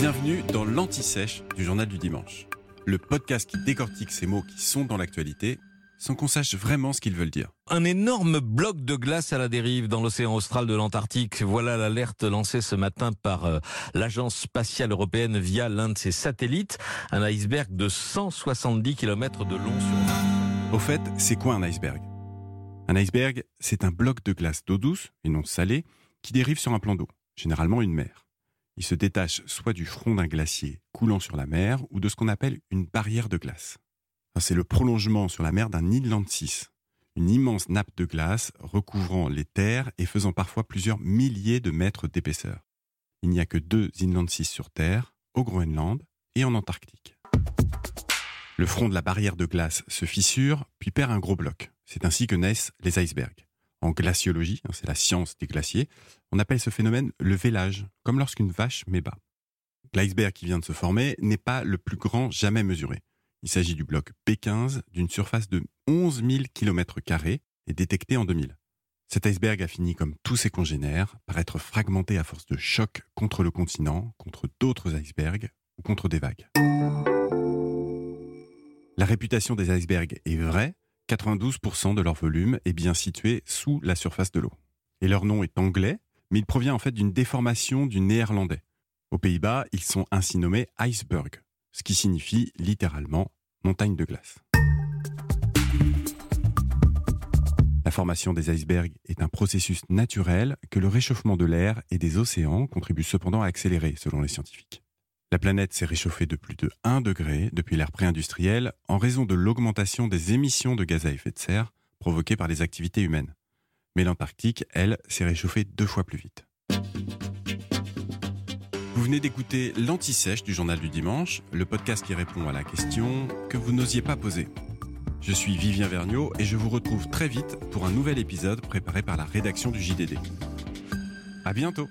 Bienvenue dans l'Anti-Sèche du Journal du Dimanche, le podcast qui décortique ces mots qui sont dans l'actualité sans qu'on sache vraiment ce qu'ils veulent dire. Un énorme bloc de glace à la dérive dans l'océan austral de l'Antarctique. Voilà l'alerte lancée ce matin par euh, l'Agence spatiale européenne via l'un de ses satellites. Un iceberg de 170 km de long sur Au fait, c'est quoi un iceberg? Un iceberg, c'est un bloc de glace d'eau douce, et non salée, qui dérive sur un plan d'eau, généralement une mer. Il se détache soit du front d'un glacier coulant sur la mer, ou de ce qu'on appelle une barrière de glace. C'est le prolongement sur la mer d'un Inland 6, une immense nappe de glace recouvrant les terres et faisant parfois plusieurs milliers de mètres d'épaisseur. Il n'y a que deux Inland 6 sur Terre, au Groenland et en Antarctique. Le front de la barrière de glace se fissure, puis perd un gros bloc. C'est ainsi que naissent les icebergs. En glaciologie, hein, c'est la science des glaciers, on appelle ce phénomène le vélage, comme lorsqu'une vache met bas. L'iceberg qui vient de se former n'est pas le plus grand jamais mesuré. Il s'agit du bloc P15 d'une surface de 11 000 km et détecté en 2000. Cet iceberg a fini comme tous ses congénères par être fragmenté à force de chocs contre le continent, contre d'autres icebergs ou contre des vagues. La réputation des icebergs est vraie, 92% de leur volume est bien situé sous la surface de l'eau. Et leur nom est anglais, mais il provient en fait d'une déformation du néerlandais. Aux Pays-Bas, ils sont ainsi nommés iceberg, ce qui signifie littéralement montagne de glace. La formation des icebergs est un processus naturel que le réchauffement de l'air et des océans contribue cependant à accélérer, selon les scientifiques. La planète s'est réchauffée de plus de 1 degré depuis l'ère pré-industrielle en raison de l'augmentation des émissions de gaz à effet de serre provoquées par les activités humaines. Mais l'Antarctique, elle, s'est réchauffée deux fois plus vite. Vous venez d'écouter l'Anti-Sèche du Journal du Dimanche, le podcast qui répond à la question que vous n'osiez pas poser. Je suis Vivien Vergniaud et je vous retrouve très vite pour un nouvel épisode préparé par la rédaction du JDD. À bientôt!